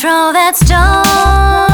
throw that stone.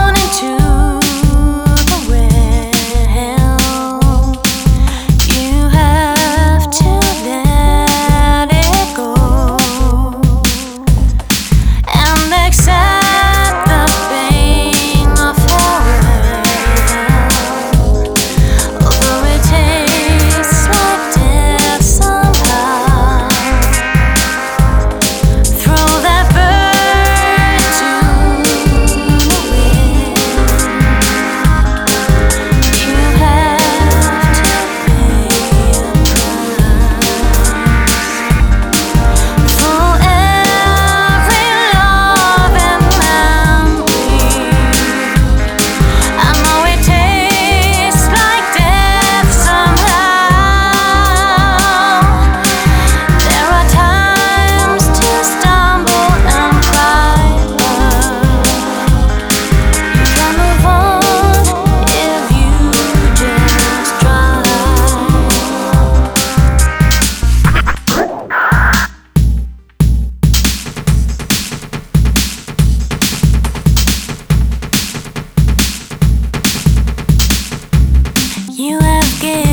You have given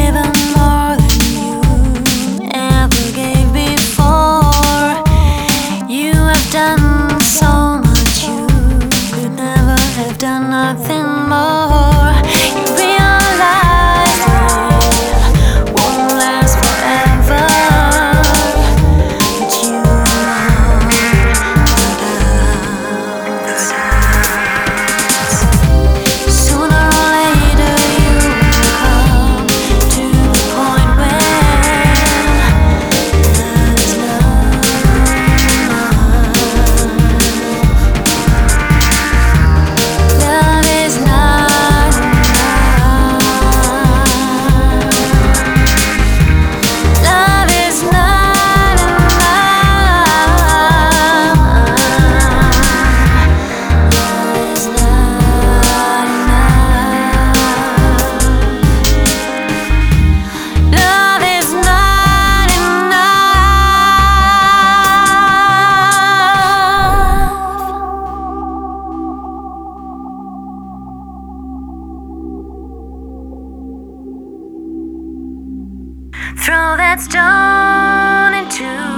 Throw that stone into